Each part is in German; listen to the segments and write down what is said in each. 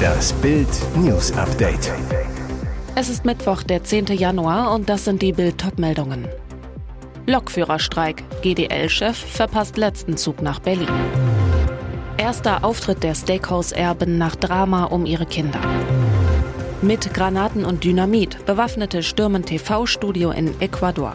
Das Bild News Update. Es ist Mittwoch, der 10. Januar und das sind die Bild meldungen Lokführerstreik. GDL-Chef verpasst letzten Zug nach Berlin. Erster Auftritt der Steakhouse-Erben nach Drama um ihre Kinder. Mit Granaten und Dynamit bewaffnete stürmen TV-Studio in Ecuador.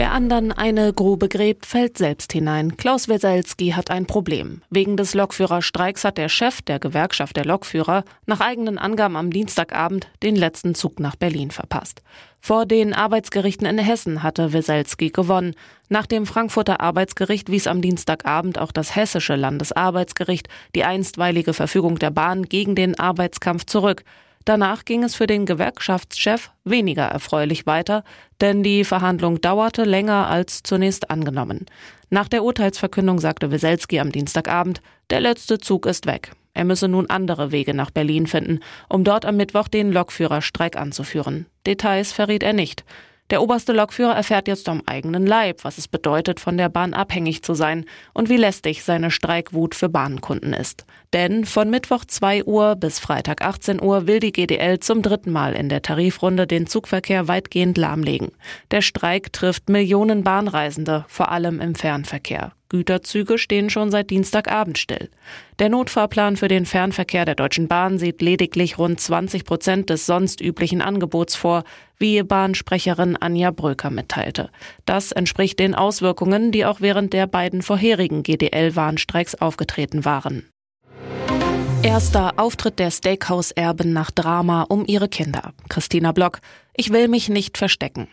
Wer anderen eine Grube gräbt, fällt selbst hinein. Klaus Weselski hat ein Problem. Wegen des Lokführerstreiks hat der Chef der Gewerkschaft der Lokführer nach eigenen Angaben am Dienstagabend den letzten Zug nach Berlin verpasst. Vor den Arbeitsgerichten in Hessen hatte Weselski gewonnen. Nach dem Frankfurter Arbeitsgericht wies am Dienstagabend auch das hessische Landesarbeitsgericht die einstweilige Verfügung der Bahn gegen den Arbeitskampf zurück. Danach ging es für den Gewerkschaftschef weniger erfreulich weiter, denn die Verhandlung dauerte länger als zunächst angenommen. Nach der Urteilsverkündung sagte Weselski am Dienstagabend, der letzte Zug ist weg. Er müsse nun andere Wege nach Berlin finden, um dort am Mittwoch den Lokführerstreik anzuführen. Details verriet er nicht. Der oberste Lokführer erfährt jetzt am eigenen Leib, was es bedeutet, von der Bahn abhängig zu sein und wie lästig seine Streikwut für Bahnkunden ist. Denn von Mittwoch 2 Uhr bis Freitag 18 Uhr will die GDL zum dritten Mal in der Tarifrunde den Zugverkehr weitgehend lahmlegen. Der Streik trifft Millionen Bahnreisende, vor allem im Fernverkehr. Güterzüge stehen schon seit Dienstagabend still. Der Notfahrplan für den Fernverkehr der Deutschen Bahn sieht lediglich rund 20 Prozent des sonst üblichen Angebots vor, wie Bahnsprecherin Anja Bröker mitteilte. Das entspricht den Auswirkungen, die auch während der beiden vorherigen GDL-Warnstreiks aufgetreten waren. Erster Auftritt der Steakhouse-Erben nach Drama um ihre Kinder. Christina Block. Ich will mich nicht verstecken.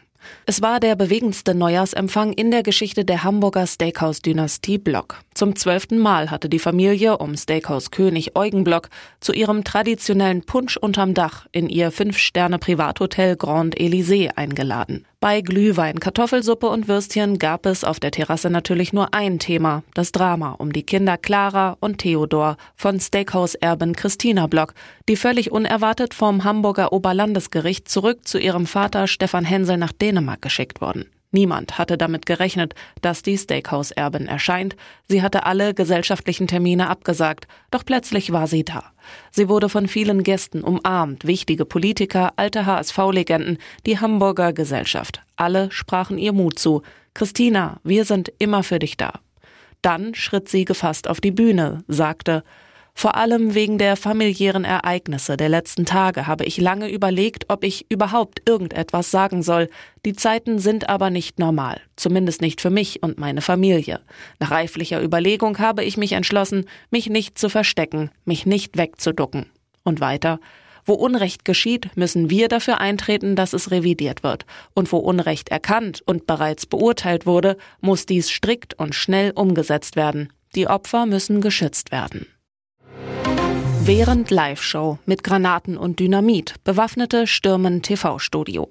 Es war der bewegendste Neujahrsempfang in der Geschichte der Hamburger Steakhouse-Dynastie Block. Zum zwölften Mal hatte die Familie um Steakhouse-König Eugen Block zu ihrem traditionellen Punsch unterm Dach in ihr Fünf-Sterne-Privathotel Grand Elysée eingeladen. Bei Glühwein, Kartoffelsuppe und Würstchen gab es auf der Terrasse natürlich nur ein Thema, das Drama um die Kinder Clara und Theodor von Steakhouse-Erbin Christina Block, die völlig unerwartet vom Hamburger Oberlandesgericht zurück zu ihrem Vater Stefan Hensel nach Dänemark geschickt wurden. Niemand hatte damit gerechnet, dass die Steakhouse-Erbin erscheint. Sie hatte alle gesellschaftlichen Termine abgesagt, doch plötzlich war sie da. Sie wurde von vielen Gästen umarmt, wichtige Politiker, alte HSV-Legenden, die Hamburger Gesellschaft. Alle sprachen ihr Mut zu. Christina, wir sind immer für dich da. Dann schritt sie gefasst auf die Bühne, sagte, vor allem wegen der familiären Ereignisse der letzten Tage habe ich lange überlegt, ob ich überhaupt irgendetwas sagen soll. Die Zeiten sind aber nicht normal, zumindest nicht für mich und meine Familie. Nach reiflicher Überlegung habe ich mich entschlossen, mich nicht zu verstecken, mich nicht wegzuducken. Und weiter, wo Unrecht geschieht, müssen wir dafür eintreten, dass es revidiert wird. Und wo Unrecht erkannt und bereits beurteilt wurde, muss dies strikt und schnell umgesetzt werden. Die Opfer müssen geschützt werden. Während Live-Show mit Granaten und Dynamit bewaffnete stürmen TV-Studio.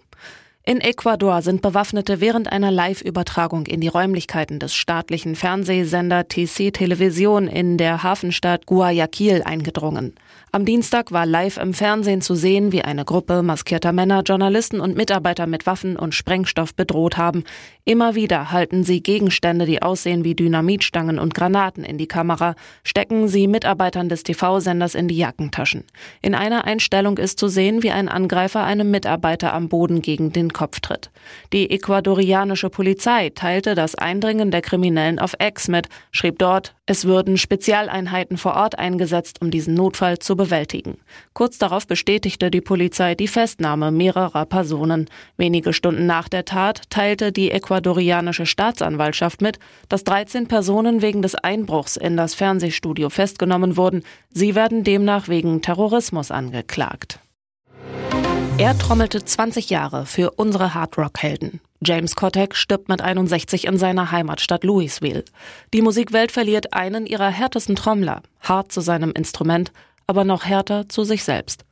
In Ecuador sind Bewaffnete während einer Live-Übertragung in die Räumlichkeiten des staatlichen Fernsehsender TC Television in der Hafenstadt Guayaquil eingedrungen. Am Dienstag war live im Fernsehen zu sehen, wie eine Gruppe maskierter Männer Journalisten und Mitarbeiter mit Waffen und Sprengstoff bedroht haben. Immer wieder halten sie Gegenstände, die aussehen wie Dynamitstangen und Granaten in die Kamera, stecken sie Mitarbeitern des TV-Senders in die Jackentaschen. In einer Einstellung ist zu sehen, wie ein Angreifer einem Mitarbeiter am Boden gegen den Kopf tritt. Die ecuadorianische Polizei teilte das Eindringen der Kriminellen auf Ex mit, schrieb dort, es würden Spezialeinheiten vor Ort eingesetzt, um diesen Notfall zu bewältigen. Kurz darauf bestätigte die Polizei die Festnahme mehrerer Personen. Wenige Stunden nach der Tat teilte die ecuadorianische Staatsanwaltschaft mit, dass 13 Personen wegen des Einbruchs in das Fernsehstudio festgenommen wurden. Sie werden demnach wegen Terrorismus angeklagt. Er trommelte 20 Jahre für unsere Hardrock-Helden. James Kotek stirbt mit 61 in seiner Heimatstadt Louisville. Die Musikwelt verliert einen ihrer härtesten Trommler, hart zu seinem Instrument, aber noch härter zu sich selbst.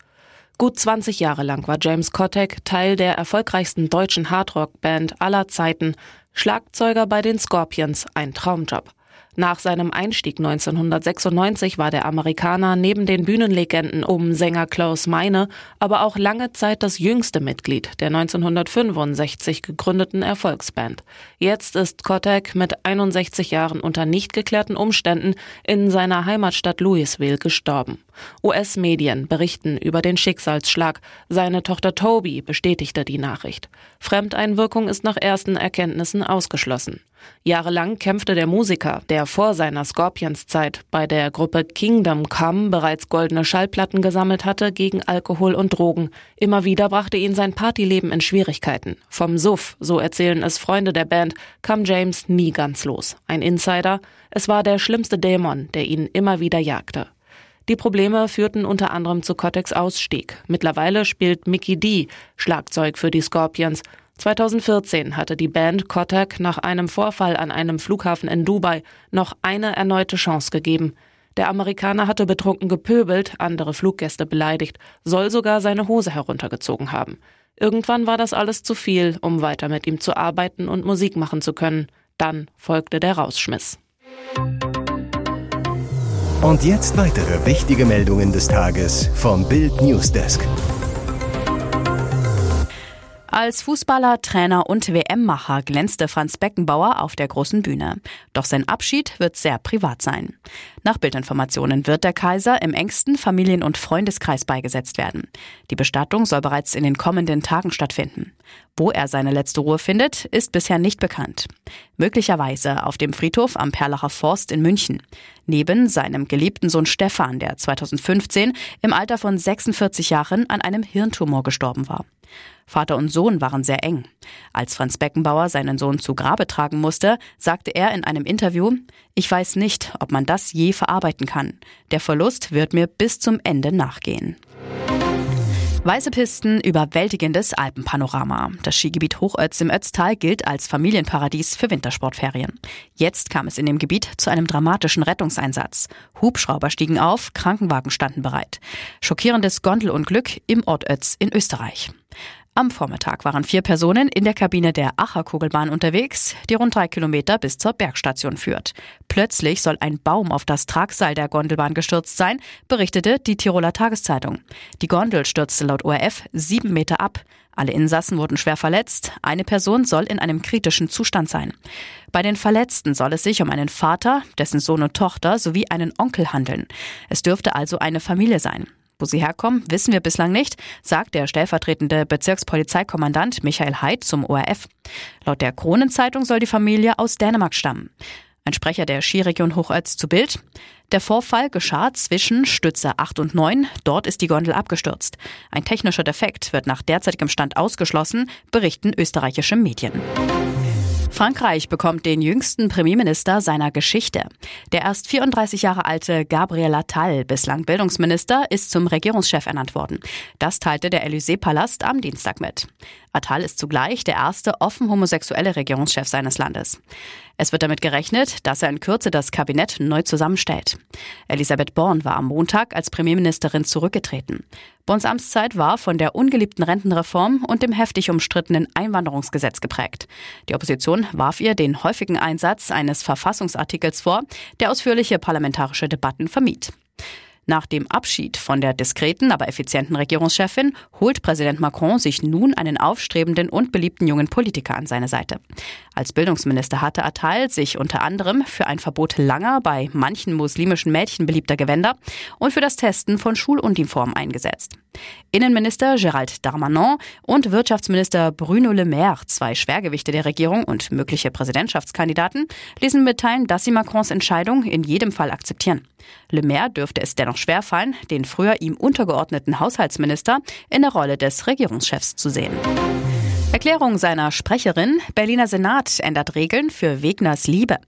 Gut 20 Jahre lang war James Kotek Teil der erfolgreichsten deutschen Hardrock-Band aller Zeiten, Schlagzeuger bei den Scorpions, ein Traumjob. Nach seinem Einstieg 1996 war der Amerikaner neben den Bühnenlegenden um Sänger Klaus Meine aber auch lange Zeit das jüngste Mitglied der 1965 gegründeten Erfolgsband. Jetzt ist Kotek mit 61 Jahren unter nicht geklärten Umständen in seiner Heimatstadt Louisville gestorben. US-Medien berichten über den Schicksalsschlag. Seine Tochter Toby bestätigte die Nachricht. Fremdeinwirkung ist nach ersten Erkenntnissen ausgeschlossen. Jahrelang kämpfte der Musiker, der vor seiner Scorpions-Zeit bei der Gruppe Kingdom Come bereits goldene Schallplatten gesammelt hatte, gegen Alkohol und Drogen. Immer wieder brachte ihn sein Partyleben in Schwierigkeiten. Vom Suff, so erzählen es Freunde der Band, kam James nie ganz los. Ein Insider, es war der schlimmste Dämon, der ihn immer wieder jagte. Die Probleme führten unter anderem zu Kotex Ausstieg. Mittlerweile spielt Mickey D Schlagzeug für die Scorpions. 2014 hatte die Band Kotak nach einem Vorfall an einem Flughafen in Dubai noch eine erneute Chance gegeben. Der Amerikaner hatte betrunken gepöbelt, andere Fluggäste beleidigt, soll sogar seine Hose heruntergezogen haben. Irgendwann war das alles zu viel, um weiter mit ihm zu arbeiten und Musik machen zu können. Dann folgte der Rausschmiss. Und jetzt weitere wichtige Meldungen des Tages vom Bild Newsdesk. Als Fußballer, Trainer und WM-Macher glänzte Franz Beckenbauer auf der großen Bühne. Doch sein Abschied wird sehr privat sein. Nach Bildinformationen wird der Kaiser im engsten Familien- und Freundeskreis beigesetzt werden. Die Bestattung soll bereits in den kommenden Tagen stattfinden. Wo er seine letzte Ruhe findet, ist bisher nicht bekannt. Möglicherweise auf dem Friedhof am Perlacher Forst in München. Neben seinem geliebten Sohn Stefan, der 2015 im Alter von 46 Jahren an einem Hirntumor gestorben war. Vater und Sohn waren sehr eng. Als Franz Beckenbauer seinen Sohn zu Grabe tragen musste, sagte er in einem Interview, ich weiß nicht, ob man das je verarbeiten kann. Der Verlust wird mir bis zum Ende nachgehen. Weiße Pisten, überwältigendes Alpenpanorama. Das Skigebiet Hochötz im Ötztal gilt als Familienparadies für Wintersportferien. Jetzt kam es in dem Gebiet zu einem dramatischen Rettungseinsatz. Hubschrauber stiegen auf, Krankenwagen standen bereit. Schockierendes Gondelunglück im Ort Ötz in Österreich. Am Vormittag waren vier Personen in der Kabine der Acherkugelbahn unterwegs, die rund drei Kilometer bis zur Bergstation führt. Plötzlich soll ein Baum auf das Tragseil der Gondelbahn gestürzt sein, berichtete die Tiroler Tageszeitung. Die Gondel stürzte laut ORF sieben Meter ab. Alle Insassen wurden schwer verletzt. Eine Person soll in einem kritischen Zustand sein. Bei den Verletzten soll es sich um einen Vater, dessen Sohn und Tochter sowie einen Onkel handeln. Es dürfte also eine Familie sein. Wo sie herkommen, wissen wir bislang nicht, sagt der stellvertretende Bezirkspolizeikommandant Michael Heid zum ORF. Laut der Kronenzeitung soll die Familie aus Dänemark stammen. Ein Sprecher der Skiregion Hochölz zu Bild. Der Vorfall geschah zwischen Stütze 8 und 9. Dort ist die Gondel abgestürzt. Ein technischer Defekt wird nach derzeitigem Stand ausgeschlossen, berichten österreichische Medien. Frankreich bekommt den jüngsten Premierminister seiner Geschichte. Der erst 34 Jahre alte Gabriel Attal, bislang Bildungsminister, ist zum Regierungschef ernannt worden. Das teilte der Élysée-Palast am Dienstag mit. Attal ist zugleich der erste offen homosexuelle Regierungschef seines Landes. Es wird damit gerechnet, dass er in Kürze das Kabinett neu zusammenstellt. Elisabeth Born war am Montag als Premierministerin zurückgetreten. Borns Amtszeit war von der ungeliebten Rentenreform und dem heftig umstrittenen Einwanderungsgesetz geprägt. Die Opposition warf ihr den häufigen Einsatz eines Verfassungsartikels vor, der ausführliche parlamentarische Debatten vermied. Nach dem Abschied von der diskreten, aber effizienten Regierungschefin holt Präsident Macron sich nun einen aufstrebenden und beliebten jungen Politiker an seine Seite. Als Bildungsminister hatte Attal sich unter anderem für ein Verbot langer, bei manchen muslimischen Mädchen beliebter Gewänder und für das Testen von Schuluniformen eingesetzt. Innenminister Gérald Darmanin und Wirtschaftsminister Bruno Le Maire, zwei Schwergewichte der Regierung und mögliche Präsidentschaftskandidaten, ließen mitteilen, dass sie Macrons Entscheidung in jedem Fall akzeptieren. Le Maire dürfte es dennoch schwerfallen, den früher ihm untergeordneten Haushaltsminister in der Rolle des Regierungschefs zu sehen. Erklärung seiner Sprecherin, Berliner Senat ändert Regeln für Wegners Liebe.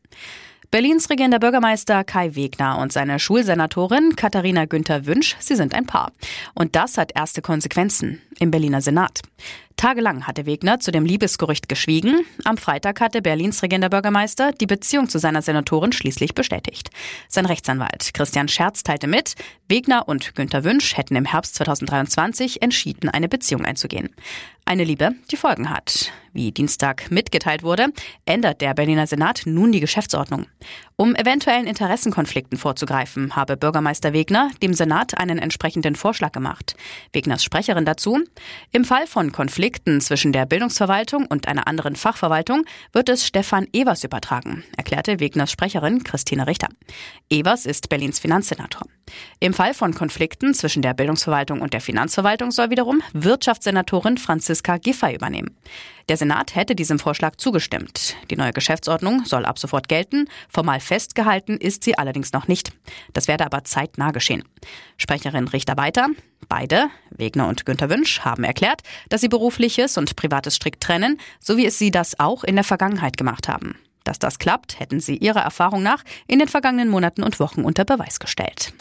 Berlins regierender Bürgermeister Kai Wegner und seine Schulsenatorin Katharina Günther Wünsch, sie sind ein Paar. Und das hat erste Konsequenzen im Berliner Senat. Tagelang hatte Wegner zu dem Liebesgerücht geschwiegen. Am Freitag hatte Berlins regierender Bürgermeister die Beziehung zu seiner Senatorin schließlich bestätigt. Sein Rechtsanwalt Christian Scherz teilte mit, Wegner und Günter Wünsch hätten im Herbst 2023 entschieden, eine Beziehung einzugehen. Eine Liebe, die Folgen hat. Wie Dienstag mitgeteilt wurde, ändert der Berliner Senat nun die Geschäftsordnung. Um eventuellen Interessenkonflikten vorzugreifen, habe Bürgermeister Wegner dem Senat einen entsprechenden Vorschlag gemacht. Wegners Sprecherin dazu, im Fall von Konflikten zwischen der Bildungsverwaltung und einer anderen Fachverwaltung wird es Stefan Evers übertragen, erklärte Wegners Sprecherin Christine Richter. Evers ist Berlins Finanzsenator. Im Fall von Konflikten zwischen der Bildungsverwaltung und der Finanzverwaltung soll wiederum Wirtschaftssenatorin Franziska Giffey übernehmen. Der Senat hätte diesem Vorschlag zugestimmt. Die neue Geschäftsordnung soll ab sofort gelten. Formal festgehalten ist sie allerdings noch nicht. Das werde aber zeitnah geschehen. Sprecherin Richter weiter. Beide, Wegner und Günter Wünsch, haben erklärt, dass sie berufliches und privates strikt trennen, so wie es sie das auch in der Vergangenheit gemacht haben. Dass das klappt, hätten sie ihrer Erfahrung nach in den vergangenen Monaten und Wochen unter Beweis gestellt.